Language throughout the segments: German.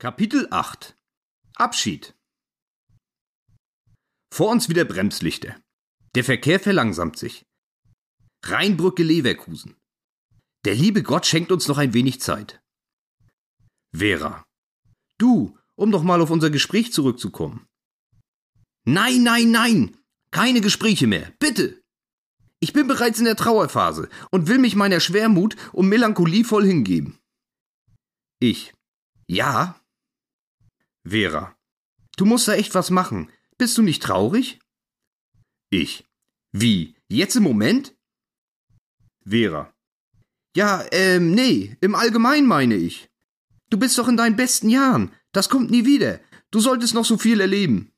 Kapitel 8 Abschied Vor uns wieder Bremslichter. Der Verkehr verlangsamt sich. Rheinbrücke Leverkusen. Der liebe Gott schenkt uns noch ein wenig Zeit. Vera. Du, um doch mal auf unser Gespräch zurückzukommen. Nein, nein, nein! Keine Gespräche mehr, bitte! Ich bin bereits in der Trauerphase und will mich meiner Schwermut und Melancholie voll hingeben. Ich. Ja, Vera. Du musst da echt was machen. Bist du nicht traurig? Ich. Wie? Jetzt im Moment? Vera. Ja, ähm, nee, im Allgemeinen meine ich. Du bist doch in deinen besten Jahren. Das kommt nie wieder. Du solltest noch so viel erleben.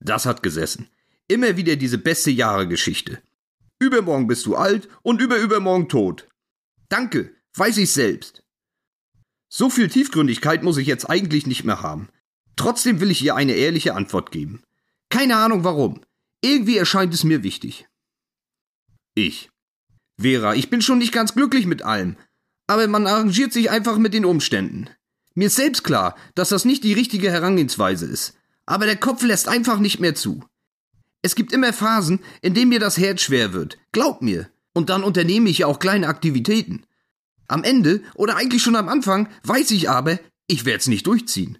Das hat gesessen. Immer wieder diese beste Jahre-Geschichte. Übermorgen bist du alt und überübermorgen tot. Danke, weiß ich selbst. So viel Tiefgründigkeit muss ich jetzt eigentlich nicht mehr haben. Trotzdem will ich ihr eine ehrliche Antwort geben. Keine Ahnung warum. Irgendwie erscheint es mir wichtig. Ich. Vera, ich bin schon nicht ganz glücklich mit allem, aber man arrangiert sich einfach mit den Umständen. Mir ist selbst klar, dass das nicht die richtige Herangehensweise ist, aber der Kopf lässt einfach nicht mehr zu. Es gibt immer Phasen, in denen mir das Herz schwer wird, glaub mir, und dann unternehme ich ja auch kleine Aktivitäten. Am Ende oder eigentlich schon am Anfang weiß ich aber, ich werde es nicht durchziehen.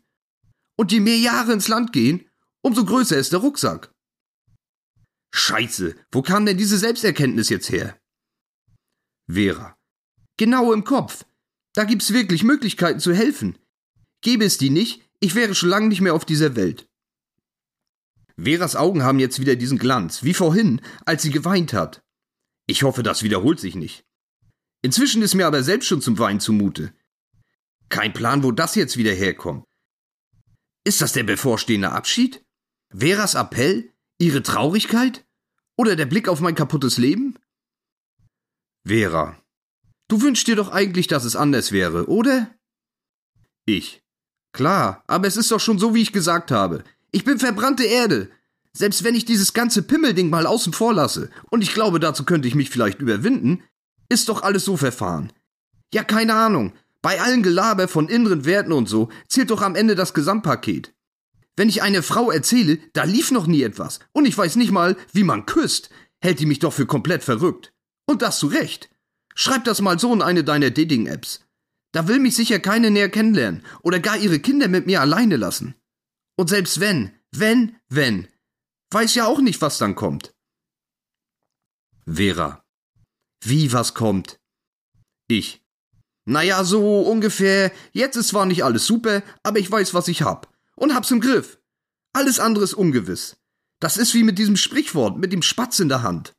Und je mehr Jahre ins Land gehen, umso größer ist der Rucksack. Scheiße, wo kam denn diese Selbsterkenntnis jetzt her? Vera. Genau im Kopf. Da gibt's wirklich Möglichkeiten zu helfen. Gäbe es die nicht, ich wäre schon lange nicht mehr auf dieser Welt. Veras Augen haben jetzt wieder diesen Glanz, wie vorhin, als sie geweint hat. Ich hoffe, das wiederholt sich nicht. Inzwischen ist mir aber selbst schon zum Wein zumute. Kein Plan, wo das jetzt wieder herkommt. Ist das der bevorstehende Abschied? Veras Appell? Ihre Traurigkeit? Oder der Blick auf mein kaputtes Leben? Vera. Du wünschst dir doch eigentlich, dass es anders wäre, oder? Ich. Klar, aber es ist doch schon so, wie ich gesagt habe. Ich bin verbrannte Erde. Selbst wenn ich dieses ganze Pimmelding mal außen vor lasse, und ich glaube, dazu könnte ich mich vielleicht überwinden, ist doch alles so verfahren. Ja, keine Ahnung. Bei allen Gelaber von inneren Werten und so zählt doch am Ende das Gesamtpaket. Wenn ich eine Frau erzähle, da lief noch nie etwas und ich weiß nicht mal, wie man küsst, hält die mich doch für komplett verrückt. Und das zu Recht. Schreib das mal so in eine deiner Dating-Apps. Da will mich sicher keine näher kennenlernen oder gar ihre Kinder mit mir alleine lassen. Und selbst wenn, wenn, wenn, weiß ja auch nicht, was dann kommt. Vera. Wie was kommt? Ich. Naja, so ungefähr, jetzt ist zwar nicht alles super, aber ich weiß, was ich hab. Und hab's im Griff. Alles andere ist ungewiss. Das ist wie mit diesem Sprichwort, mit dem Spatz in der Hand.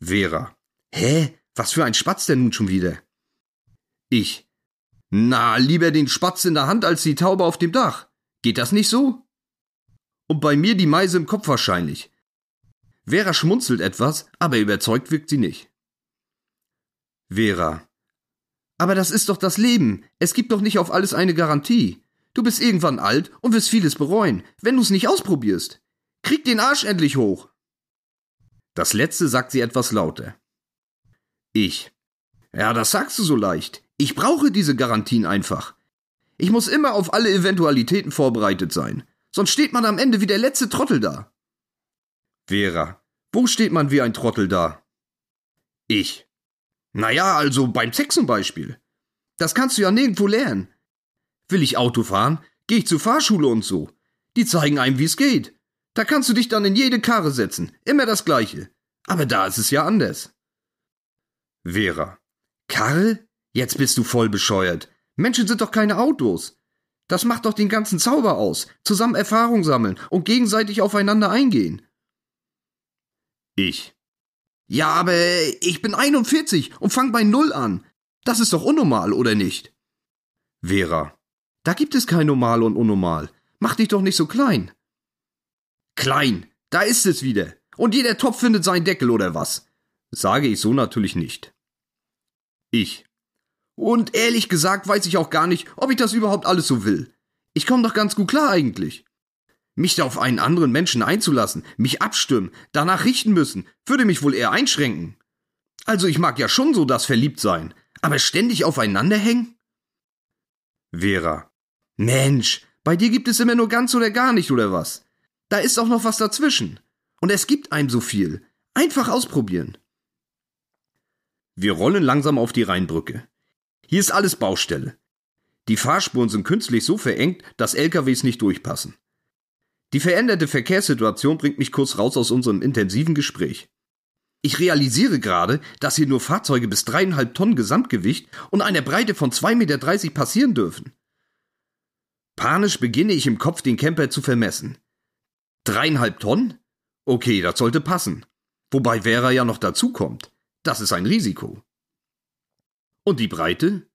Vera. Hä? Was für ein Spatz denn nun schon wieder? Ich. Na, lieber den Spatz in der Hand als die Taube auf dem Dach. Geht das nicht so? Und bei mir die Meise im Kopf wahrscheinlich. Vera schmunzelt etwas, aber überzeugt wirkt sie nicht. Vera. Aber das ist doch das Leben. Es gibt doch nicht auf alles eine Garantie. Du bist irgendwann alt und wirst vieles bereuen, wenn du's nicht ausprobierst. Krieg den Arsch endlich hoch. Das letzte sagt sie etwas lauter. Ich. Ja, das sagst du so leicht. Ich brauche diese Garantien einfach. Ich muss immer auf alle Eventualitäten vorbereitet sein. Sonst steht man am Ende wie der letzte Trottel da. Vera. Wo steht man wie ein Trottel da? Ich. Naja, also beim Sex zum Beispiel. Das kannst du ja nirgendwo lernen. Will ich Auto fahren, gehe ich zur Fahrschule und so. Die zeigen einem, wie es geht. Da kannst du dich dann in jede Karre setzen. Immer das Gleiche. Aber da ist es ja anders. Vera. Karre? Jetzt bist du voll bescheuert. Menschen sind doch keine Autos. Das macht doch den ganzen Zauber aus. Zusammen Erfahrung sammeln und gegenseitig aufeinander eingehen. Ich. Ja, aber ich bin 41 und fang bei Null an. Das ist doch unnormal, oder nicht? Vera. Da gibt es kein Normal und Unnormal. Mach dich doch nicht so klein. Klein, da ist es wieder. Und jeder Topf findet seinen Deckel, oder was? Sage ich so natürlich nicht. Ich. Und ehrlich gesagt weiß ich auch gar nicht, ob ich das überhaupt alles so will. Ich komme doch ganz gut klar eigentlich. Mich da auf einen anderen Menschen einzulassen, mich abstimmen, danach richten müssen, würde mich wohl eher einschränken. Also ich mag ja schon so das Verliebtsein, aber ständig aufeinander hängen? Vera. Mensch, bei dir gibt es immer nur ganz oder gar nicht, oder was? Da ist auch noch was dazwischen. Und es gibt einem so viel. Einfach ausprobieren. Wir rollen langsam auf die Rheinbrücke. Hier ist alles Baustelle. Die Fahrspuren sind künstlich so verengt, dass LKWs nicht durchpassen. Die veränderte Verkehrssituation bringt mich kurz raus aus unserem intensiven Gespräch. Ich realisiere gerade, dass hier nur Fahrzeuge bis dreieinhalb Tonnen Gesamtgewicht und einer Breite von 2,30 Meter passieren dürfen. Panisch beginne ich im Kopf den Camper zu vermessen. Dreieinhalb Tonnen? Okay, das sollte passen. Wobei Vera ja noch dazukommt. Das ist ein Risiko. Und die Breite?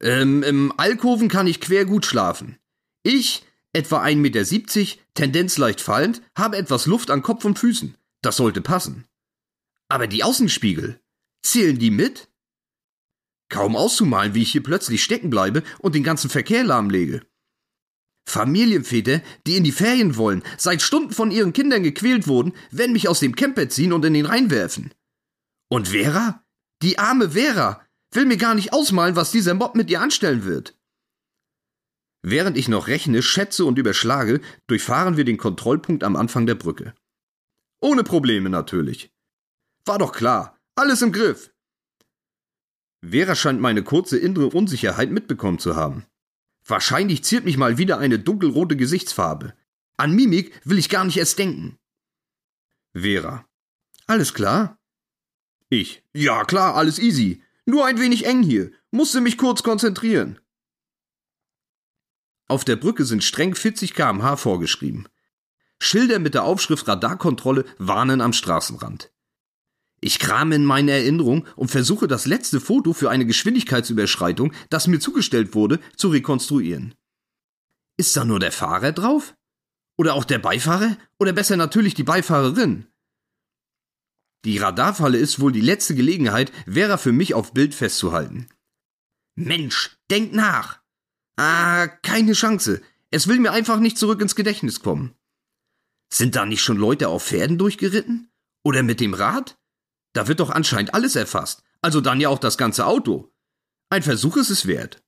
Ähm, im Alkoven kann ich quer gut schlafen. Ich, etwa 1,70 Meter, Tendenz leicht fallend, habe etwas Luft an Kopf und Füßen. Das sollte passen. Aber die Außenspiegel, zählen die mit? Kaum auszumalen, wie ich hier plötzlich stecken bleibe und den ganzen Verkehr lahmlege. Familienväter, die in die Ferien wollen, seit Stunden von ihren Kindern gequält wurden, werden mich aus dem Camper ziehen und in den Rhein werfen. Und Vera? Die arme Vera will mir gar nicht ausmalen, was dieser Mob mit ihr anstellen wird. Während ich noch rechne, schätze und überschlage, durchfahren wir den Kontrollpunkt am Anfang der Brücke. Ohne Probleme natürlich. War doch klar, alles im Griff. Vera scheint meine kurze innere Unsicherheit mitbekommen zu haben. Wahrscheinlich ziert mich mal wieder eine dunkelrote Gesichtsfarbe. An Mimik will ich gar nicht erst denken. Vera. Alles klar? Ich. Ja, klar, alles easy. Nur ein wenig eng hier. Musste mich kurz konzentrieren. Auf der Brücke sind streng 40 kmh vorgeschrieben. Schilder mit der Aufschrift Radarkontrolle warnen am Straßenrand. Ich krame in meine Erinnerung und versuche das letzte Foto für eine Geschwindigkeitsüberschreitung, das mir zugestellt wurde, zu rekonstruieren. Ist da nur der Fahrer drauf? Oder auch der Beifahrer? Oder besser natürlich die Beifahrerin? Die Radarfalle ist wohl die letzte Gelegenheit, Vera für mich auf Bild festzuhalten. Mensch, denk nach! Ah, keine Chance. Es will mir einfach nicht zurück ins Gedächtnis kommen. Sind da nicht schon Leute auf Pferden durchgeritten? Oder mit dem Rad? Da wird doch anscheinend alles erfasst, also dann ja auch das ganze Auto. Ein Versuch ist es wert.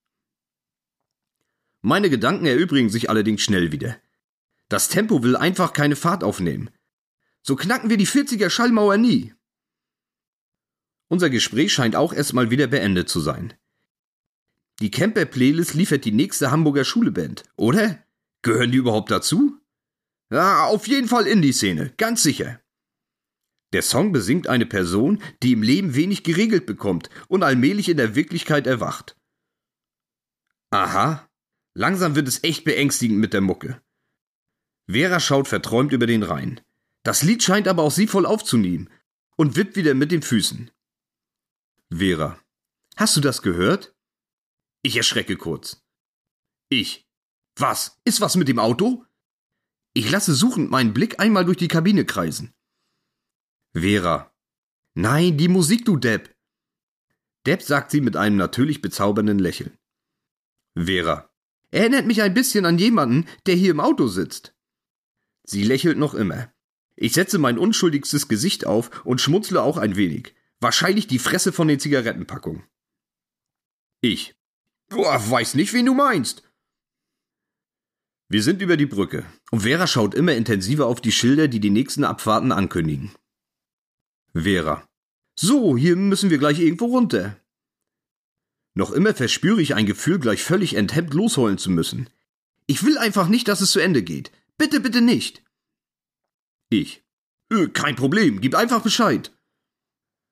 Meine Gedanken erübrigen sich allerdings schnell wieder. Das Tempo will einfach keine Fahrt aufnehmen. So knacken wir die 40er Schallmauer nie. Unser Gespräch scheint auch erstmal wieder beendet zu sein. Die Camper-Playlist liefert die nächste Hamburger Schuleband, oder? Gehören die überhaupt dazu? Ja, auf jeden Fall in die Szene, ganz sicher. Der Song besingt eine Person, die im Leben wenig geregelt bekommt und allmählich in der Wirklichkeit erwacht. Aha, langsam wird es echt beängstigend mit der Mucke. Vera schaut verträumt über den Rhein. Das Lied scheint aber auch sie voll aufzunehmen und wippt wieder mit den Füßen. Vera. Hast du das gehört? Ich erschrecke kurz. Ich. Was? Ist was mit dem Auto? Ich lasse suchend meinen Blick einmal durch die Kabine kreisen. Vera. Nein, die Musik, du Depp. Depp sagt sie mit einem natürlich bezaubernden Lächeln. Vera. Erinnert mich ein bisschen an jemanden, der hier im Auto sitzt. Sie lächelt noch immer. Ich setze mein unschuldigstes Gesicht auf und schmunzle auch ein wenig. Wahrscheinlich die Fresse von den Zigarettenpackungen. Ich. Boah, weiß nicht, wen du meinst. Wir sind über die Brücke und Vera schaut immer intensiver auf die Schilder, die die nächsten Abfahrten ankündigen. Vera. So, hier müssen wir gleich irgendwo runter. Noch immer verspüre ich ein Gefühl, gleich völlig enthemmt losholen zu müssen. Ich will einfach nicht, dass es zu Ende geht. Bitte, bitte nicht. Ich. Äh, kein Problem, gib einfach Bescheid.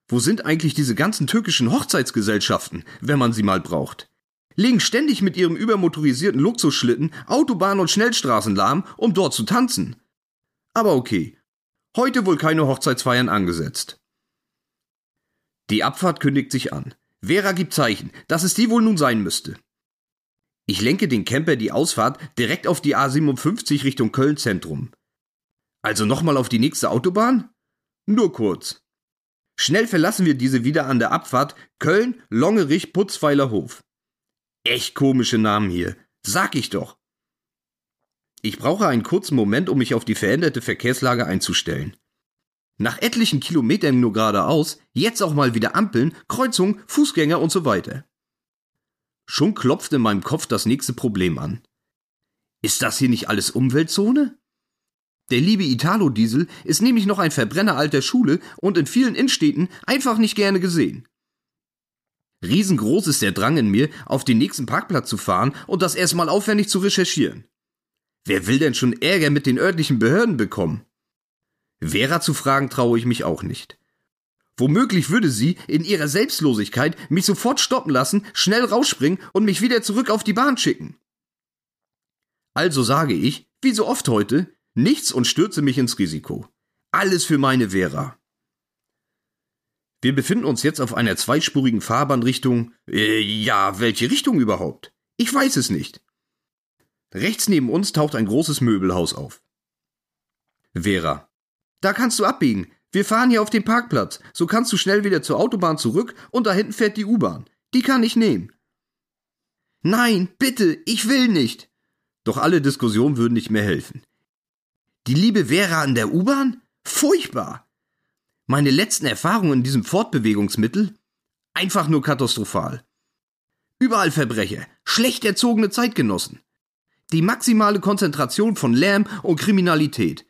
Wo sind eigentlich diese ganzen türkischen Hochzeitsgesellschaften, wenn man sie mal braucht? Legen ständig mit ihrem übermotorisierten Luxusschlitten Autobahnen und Schnellstraßen lahm, um dort zu tanzen. Aber okay, Heute wohl keine Hochzeitsfeiern angesetzt. Die Abfahrt kündigt sich an. Vera gibt Zeichen, dass es die wohl nun sein müsste. Ich lenke den Camper die Ausfahrt direkt auf die A57 Richtung Köln Zentrum. Also nochmal auf die nächste Autobahn? Nur kurz. Schnell verlassen wir diese wieder an der Abfahrt Köln, Longerich, Putzweiler Hof. Echt komische Namen hier. Sag ich doch. Ich brauche einen kurzen Moment, um mich auf die veränderte Verkehrslage einzustellen. Nach etlichen Kilometern nur geradeaus, jetzt auch mal wieder Ampeln, Kreuzungen, Fußgänger und so weiter. Schon klopft in meinem Kopf das nächste Problem an. Ist das hier nicht alles Umweltzone? Der liebe Italo-Diesel ist nämlich noch ein Verbrenner alter Schule und in vielen Innenstädten einfach nicht gerne gesehen. Riesengroß ist der Drang in mir, auf den nächsten Parkplatz zu fahren und das erstmal aufwendig zu recherchieren. Wer will denn schon Ärger mit den örtlichen Behörden bekommen? Vera zu fragen traue ich mich auch nicht. Womöglich würde sie in ihrer Selbstlosigkeit mich sofort stoppen lassen, schnell rausspringen und mich wieder zurück auf die Bahn schicken. Also sage ich, wie so oft heute, nichts und stürze mich ins Risiko. Alles für meine Vera. Wir befinden uns jetzt auf einer zweispurigen Fahrbahn Richtung. Äh, ja, welche Richtung überhaupt? Ich weiß es nicht. Rechts neben uns taucht ein großes Möbelhaus auf. Vera. Da kannst du abbiegen. Wir fahren hier auf den Parkplatz. So kannst du schnell wieder zur Autobahn zurück und da hinten fährt die U-Bahn. Die kann ich nehmen. Nein, bitte, ich will nicht. Doch alle Diskussionen würden nicht mehr helfen. Die liebe Vera an der U-Bahn? Furchtbar. Meine letzten Erfahrungen in diesem Fortbewegungsmittel? Einfach nur katastrophal. Überall Verbrecher, schlecht erzogene Zeitgenossen. Die maximale Konzentration von Lärm und Kriminalität.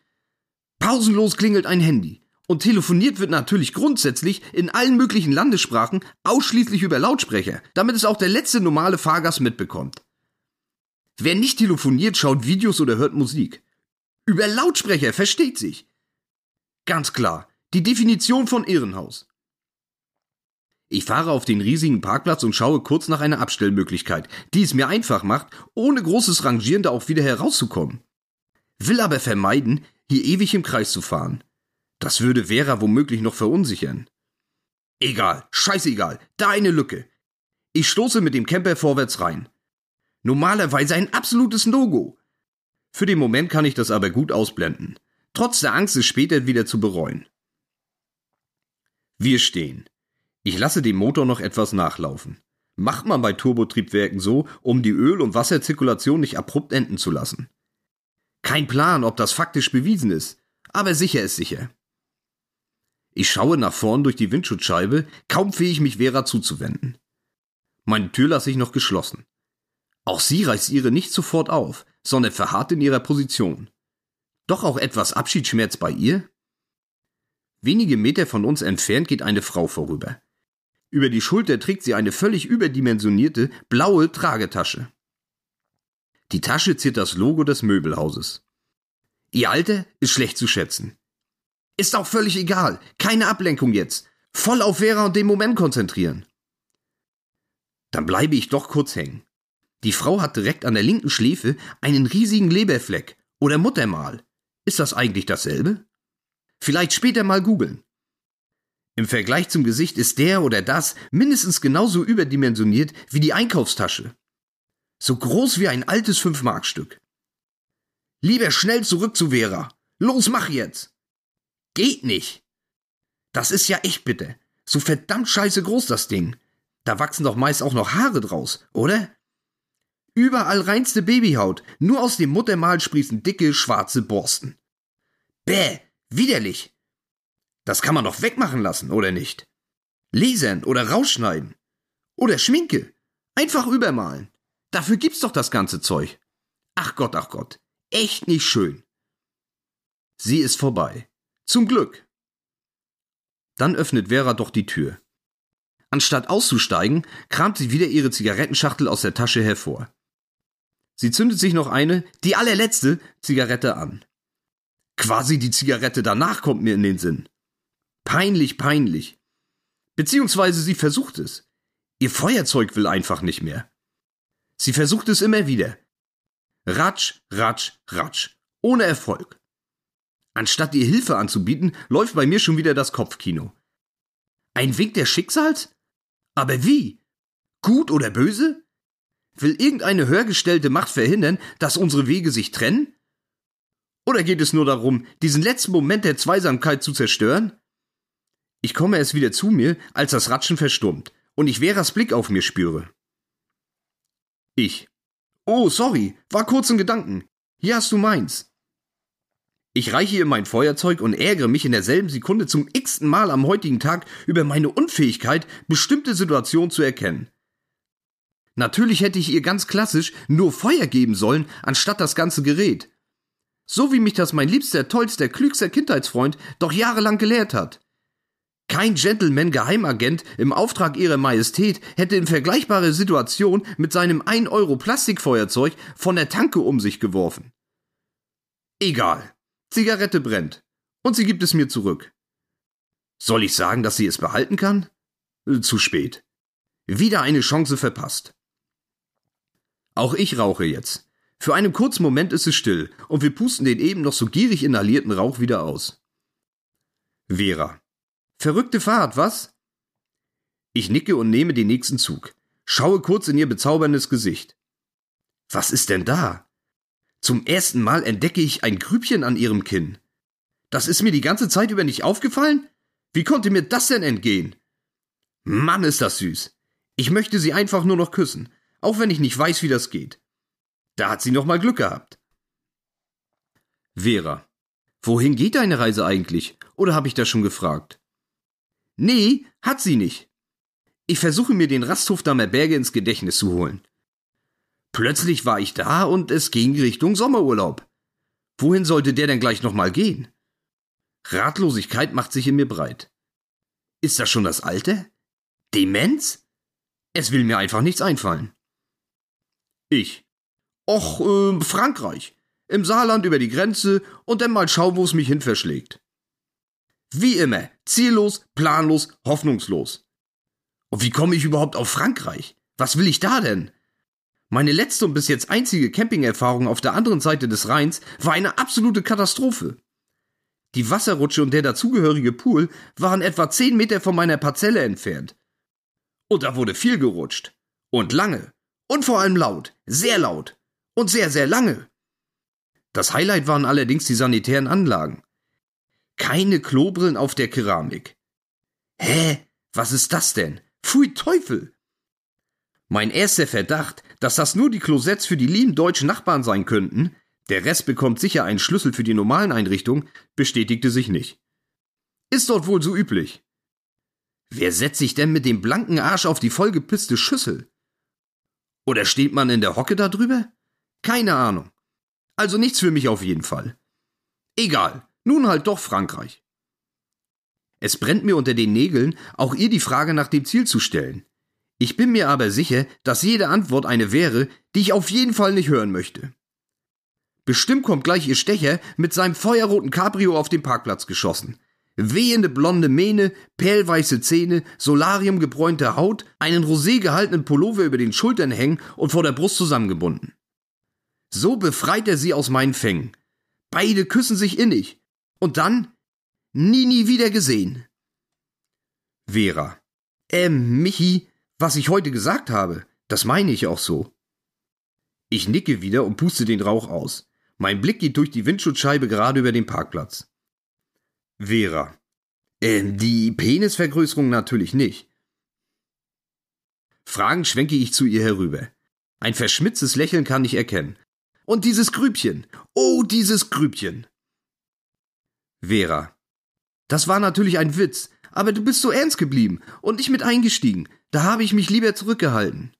Pausenlos klingelt ein Handy. Und telefoniert wird natürlich grundsätzlich in allen möglichen Landessprachen ausschließlich über Lautsprecher, damit es auch der letzte normale Fahrgast mitbekommt. Wer nicht telefoniert, schaut Videos oder hört Musik. Über Lautsprecher versteht sich. Ganz klar, die Definition von Irrenhaus. Ich fahre auf den riesigen Parkplatz und schaue kurz nach einer Abstellmöglichkeit, die es mir einfach macht, ohne großes Rangieren da auch wieder herauszukommen. Will aber vermeiden, hier ewig im Kreis zu fahren. Das würde Vera womöglich noch verunsichern. Egal, scheißegal, da eine Lücke. Ich stoße mit dem Camper vorwärts rein. Normalerweise ein absolutes No-Go. Für den Moment kann ich das aber gut ausblenden. Trotz der Angst, es später wieder zu bereuen. Wir stehen. Ich lasse den Motor noch etwas nachlaufen. Macht man bei Turbotriebwerken so, um die Öl- und Wasserzirkulation nicht abrupt enden zu lassen. Kein Plan, ob das faktisch bewiesen ist, aber sicher ist sicher. Ich schaue nach vorn durch die Windschutzscheibe, kaum fähig mich Vera zuzuwenden. Meine Tür lasse ich noch geschlossen. Auch sie reißt ihre nicht sofort auf, sondern verharrt in ihrer Position. Doch auch etwas Abschiedsschmerz bei ihr? Wenige Meter von uns entfernt geht eine Frau vorüber. Über die Schulter trägt sie eine völlig überdimensionierte blaue Tragetasche. Die Tasche ziert das Logo des Möbelhauses. Ihr Alter ist schlecht zu schätzen. Ist auch völlig egal. Keine Ablenkung jetzt. Voll auf Vera und den Moment konzentrieren. Dann bleibe ich doch kurz hängen. Die Frau hat direkt an der linken Schläfe einen riesigen Leberfleck oder Muttermal. Ist das eigentlich dasselbe? Vielleicht später mal googeln. Im Vergleich zum Gesicht ist der oder das mindestens genauso überdimensioniert wie die Einkaufstasche. So groß wie ein altes Fünf-Mark-Stück. Lieber schnell zurück zu Vera. Los, mach jetzt! Geht nicht. Das ist ja echt bitte. So verdammt scheiße groß das Ding. Da wachsen doch meist auch noch Haare draus, oder? Überall reinste Babyhaut, nur aus dem Muttermal sprießen dicke, schwarze Borsten. Bäh, widerlich. Das kann man doch wegmachen lassen, oder nicht? Lasern oder rausschneiden. Oder Schminke. Einfach übermalen. Dafür gibt's doch das ganze Zeug. Ach Gott, ach Gott. Echt nicht schön. Sie ist vorbei. Zum Glück. Dann öffnet Vera doch die Tür. Anstatt auszusteigen, kramt sie wieder ihre Zigarettenschachtel aus der Tasche hervor. Sie zündet sich noch eine, die allerletzte, Zigarette an. Quasi die Zigarette danach kommt mir in den Sinn. Peinlich, peinlich. Beziehungsweise sie versucht es. Ihr Feuerzeug will einfach nicht mehr. Sie versucht es immer wieder. Ratsch, ratsch, ratsch. Ohne Erfolg. Anstatt ihr Hilfe anzubieten, läuft bei mir schon wieder das Kopfkino. Ein Wink des Schicksals? Aber wie? Gut oder böse? Will irgendeine höhergestellte Macht verhindern, dass unsere Wege sich trennen? Oder geht es nur darum, diesen letzten Moment der Zweisamkeit zu zerstören? Ich komme erst wieder zu mir, als das Ratschen verstummt und ich Veras Blick auf mir spüre. Ich. Oh, sorry, war kurz in Gedanken. Hier hast du meins. Ich reiche ihr mein Feuerzeug und ärgere mich in derselben Sekunde zum x-ten Mal am heutigen Tag über meine Unfähigkeit, bestimmte Situationen zu erkennen. Natürlich hätte ich ihr ganz klassisch nur Feuer geben sollen, anstatt das ganze Gerät. So wie mich das mein liebster, tollster, klügster Kindheitsfreund doch jahrelang gelehrt hat. Kein Gentleman-Geheimagent im Auftrag ihrer Majestät hätte in vergleichbare Situation mit seinem 1-Euro-Plastikfeuerzeug von der Tanke um sich geworfen. Egal. Zigarette brennt. Und sie gibt es mir zurück. Soll ich sagen, dass sie es behalten kann? Zu spät. Wieder eine Chance verpasst. Auch ich rauche jetzt. Für einen kurzen Moment ist es still und wir pusten den eben noch so gierig inhalierten Rauch wieder aus. Vera. Verrückte Fahrt, was? Ich nicke und nehme den nächsten Zug. Schaue kurz in ihr bezauberndes Gesicht. Was ist denn da? Zum ersten Mal entdecke ich ein Grübchen an ihrem Kinn. Das ist mir die ganze Zeit über nicht aufgefallen? Wie konnte mir das denn entgehen? Mann, ist das süß. Ich möchte sie einfach nur noch küssen, auch wenn ich nicht weiß, wie das geht. Da hat sie noch mal Glück gehabt. Vera. Wohin geht deine Reise eigentlich? Oder habe ich das schon gefragt? Nee, hat sie nicht. Ich versuche mir den Rasthofdamer Berge ins Gedächtnis zu holen. Plötzlich war ich da und es ging Richtung Sommerurlaub. Wohin sollte der denn gleich nochmal gehen? Ratlosigkeit macht sich in mir breit. Ist das schon das Alter? Demenz? Es will mir einfach nichts einfallen. Ich. Och, äh, Frankreich. Im Saarland über die Grenze und dann mal schauen, wo es mich hin verschlägt. Wie immer, ziellos, planlos, hoffnungslos. Und wie komme ich überhaupt auf Frankreich? Was will ich da denn? Meine letzte und bis jetzt einzige Campingerfahrung auf der anderen Seite des Rheins war eine absolute Katastrophe. Die Wasserrutsche und der dazugehörige Pool waren etwa zehn Meter von meiner Parzelle entfernt. Und da wurde viel gerutscht. Und lange. Und vor allem laut. Sehr laut. Und sehr, sehr lange. Das Highlight waren allerdings die sanitären Anlagen. Keine Klobrillen auf der Keramik. Hä? Was ist das denn? Pfui Teufel! Mein erster Verdacht, dass das nur die Klosetts für die lieben deutschen Nachbarn sein könnten, der Rest bekommt sicher einen Schlüssel für die normalen Einrichtungen, bestätigte sich nicht. Ist dort wohl so üblich. Wer setzt sich denn mit dem blanken Arsch auf die vollgepisste Schüssel? Oder steht man in der Hocke da drüber? Keine Ahnung. Also nichts für mich auf jeden Fall. Egal, nun halt doch Frankreich. Es brennt mir unter den Nägeln, auch ihr die Frage nach dem Ziel zu stellen. Ich bin mir aber sicher, dass jede Antwort eine wäre, die ich auf jeden Fall nicht hören möchte. Bestimmt kommt gleich ihr Stecher mit seinem feuerroten Cabrio auf den Parkplatz geschossen wehende blonde Mähne, perlweiße Zähne, solariumgebräunte Haut, einen rosé gehaltenen Pullover über den Schultern hängen und vor der Brust zusammengebunden. So befreit er sie aus meinen Fängen. Beide küssen sich innig. Und dann nie, nie wieder gesehen. Vera. Ähm, Michi, was ich heute gesagt habe, das meine ich auch so. Ich nicke wieder und puste den Rauch aus. Mein Blick geht durch die Windschutzscheibe gerade über den Parkplatz. Vera. Äh, die Penisvergrößerung natürlich nicht. Fragend schwenke ich zu ihr herüber. Ein verschmitztes Lächeln kann ich erkennen. Und dieses Grübchen. Oh, dieses Grübchen. Vera. Das war natürlich ein Witz, aber du bist so ernst geblieben und nicht mit eingestiegen. Da habe ich mich lieber zurückgehalten.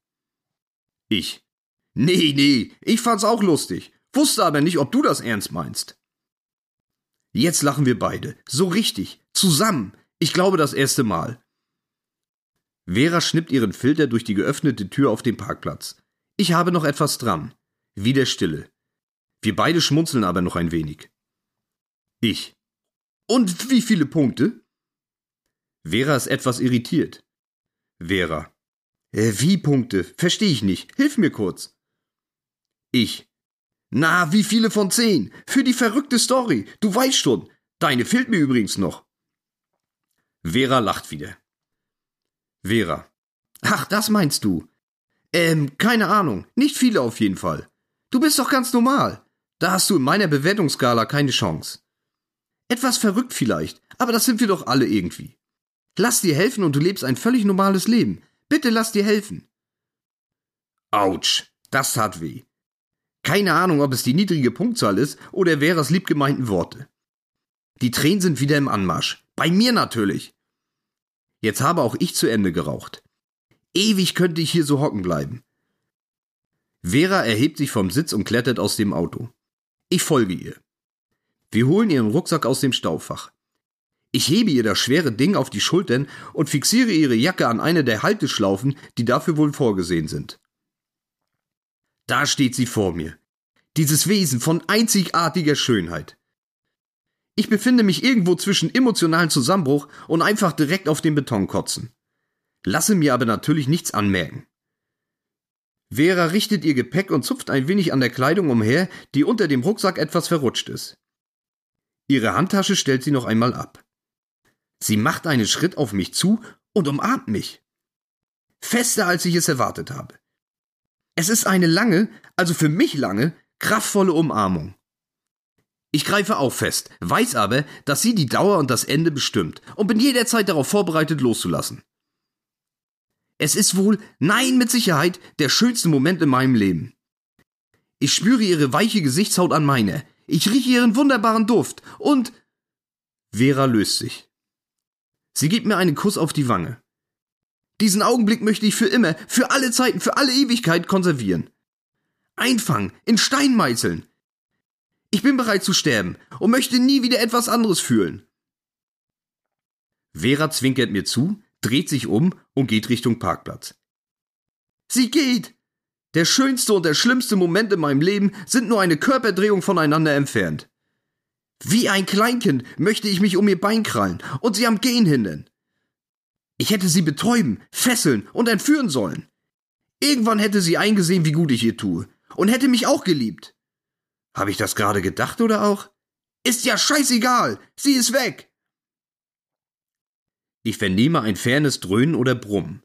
Ich. Nee, nee, ich fand's auch lustig, wusste aber nicht, ob du das ernst meinst. Jetzt lachen wir beide. So richtig. Zusammen. Ich glaube das erste Mal. Vera schnippt ihren Filter durch die geöffnete Tür auf dem Parkplatz. Ich habe noch etwas dran. Wieder Stille. Wir beide schmunzeln aber noch ein wenig. Ich. Und wie viele Punkte? Vera ist etwas irritiert. Vera. Äh, wie Punkte? Verstehe ich nicht. Hilf mir kurz. Ich. Na, wie viele von zehn? Für die verrückte Story. Du weißt schon. Deine fehlt mir übrigens noch. Vera lacht wieder. Vera. Ach, das meinst du? Ähm, keine Ahnung. Nicht viele auf jeden Fall. Du bist doch ganz normal. Da hast du in meiner Bewertungsskala keine Chance. Etwas verrückt vielleicht, aber das sind wir doch alle irgendwie. Lass dir helfen und du lebst ein völlig normales Leben. Bitte lass dir helfen. Autsch, das tat weh. Keine Ahnung, ob es die niedrige Punktzahl ist oder Veras liebgemeinten Worte. Die Tränen sind wieder im Anmarsch. Bei mir natürlich. Jetzt habe auch ich zu Ende geraucht. Ewig könnte ich hier so hocken bleiben. Vera erhebt sich vom Sitz und klettert aus dem Auto. Ich folge ihr. Wir holen ihren Rucksack aus dem Staufach. Ich hebe ihr das schwere Ding auf die Schultern und fixiere ihre Jacke an eine der Halteschlaufen, die dafür wohl vorgesehen sind. Da steht sie vor mir. Dieses Wesen von einzigartiger Schönheit. Ich befinde mich irgendwo zwischen emotionalen Zusammenbruch und einfach direkt auf den Beton kotzen. Lasse mir aber natürlich nichts anmerken. Vera richtet ihr Gepäck und zupft ein wenig an der Kleidung umher, die unter dem Rucksack etwas verrutscht ist. Ihre Handtasche stellt sie noch einmal ab. Sie macht einen Schritt auf mich zu und umarmt mich. Fester, als ich es erwartet habe. Es ist eine lange, also für mich lange, kraftvolle Umarmung. Ich greife auch fest, weiß aber, dass sie die Dauer und das Ende bestimmt und bin jederzeit darauf vorbereitet, loszulassen. Es ist wohl, nein, mit Sicherheit, der schönste Moment in meinem Leben. Ich spüre ihre weiche Gesichtshaut an meine. Ich rieche ihren wunderbaren Duft und Vera löst sich. Sie gibt mir einen Kuss auf die Wange. Diesen Augenblick möchte ich für immer, für alle Zeiten, für alle Ewigkeit konservieren. Einfangen, in Stein meißeln. Ich bin bereit zu sterben und möchte nie wieder etwas anderes fühlen. Vera zwinkert mir zu, dreht sich um und geht Richtung Parkplatz. Sie geht! Der schönste und der schlimmste Moment in meinem Leben sind nur eine Körperdrehung voneinander entfernt. Wie ein Kleinkind möchte ich mich um ihr Bein krallen und sie am Gehen hindern. Ich hätte sie betäuben, fesseln und entführen sollen. Irgendwann hätte sie eingesehen, wie gut ich ihr tue, und hätte mich auch geliebt. Habe ich das gerade gedacht oder auch? Ist ja scheißegal, sie ist weg. Ich vernehme ein fernes Dröhnen oder Brummen.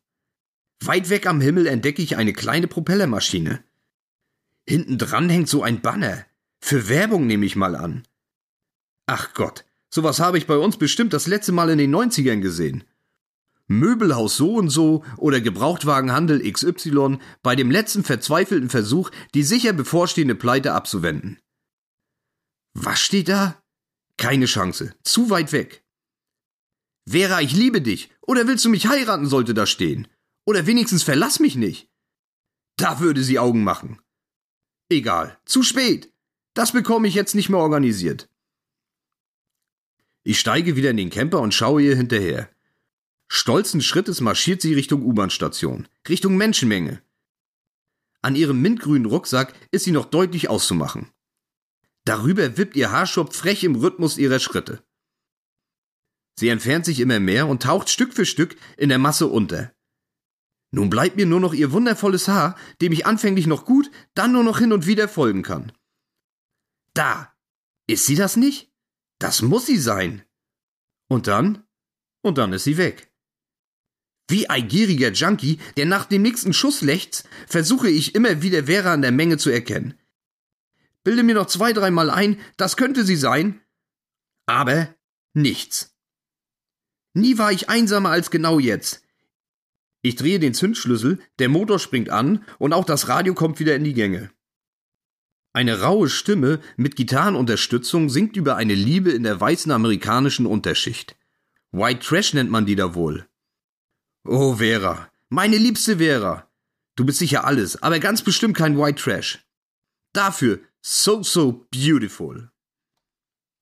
Weit weg am Himmel entdecke ich eine kleine Propellermaschine. Hinten dran hängt so ein Banner. Für Werbung nehme ich mal an. Ach Gott, sowas habe ich bei uns bestimmt das letzte Mal in den 90ern gesehen. Möbelhaus so und so oder Gebrauchtwagenhandel XY bei dem letzten verzweifelten Versuch, die sicher bevorstehende Pleite abzuwenden. Was steht da? Keine Chance, zu weit weg. Vera, ich liebe dich. Oder willst du mich heiraten, sollte da stehen. Oder wenigstens verlass mich nicht. Da würde sie Augen machen. Egal, zu spät. Das bekomme ich jetzt nicht mehr organisiert. Ich steige wieder in den Camper und schaue ihr hinterher. Stolzen Schrittes marschiert sie Richtung U-Bahn-Station, Richtung Menschenmenge. An ihrem mintgrünen Rucksack ist sie noch deutlich auszumachen. Darüber wippt ihr Haarschopf frech im Rhythmus ihrer Schritte. Sie entfernt sich immer mehr und taucht Stück für Stück in der Masse unter. Nun bleibt mir nur noch ihr wundervolles Haar, dem ich anfänglich noch gut, dann nur noch hin und wieder folgen kann. Da! Ist sie das nicht? Das muss sie sein. Und dann? Und dann ist sie weg. Wie ein gieriger Junkie, der nach dem nächsten Schuss lechzt, versuche ich immer wieder Vera in der Menge zu erkennen. Bilde mir noch zwei, dreimal ein, das könnte sie sein. Aber nichts. Nie war ich einsamer als genau jetzt. Ich drehe den Zündschlüssel, der Motor springt an und auch das Radio kommt wieder in die Gänge. Eine raue Stimme mit Gitarrenunterstützung singt über eine Liebe in der weißen amerikanischen Unterschicht. White Trash nennt man die da wohl. Oh, Vera, meine liebste Vera. Du bist sicher alles, aber ganz bestimmt kein White Trash. Dafür so, so beautiful.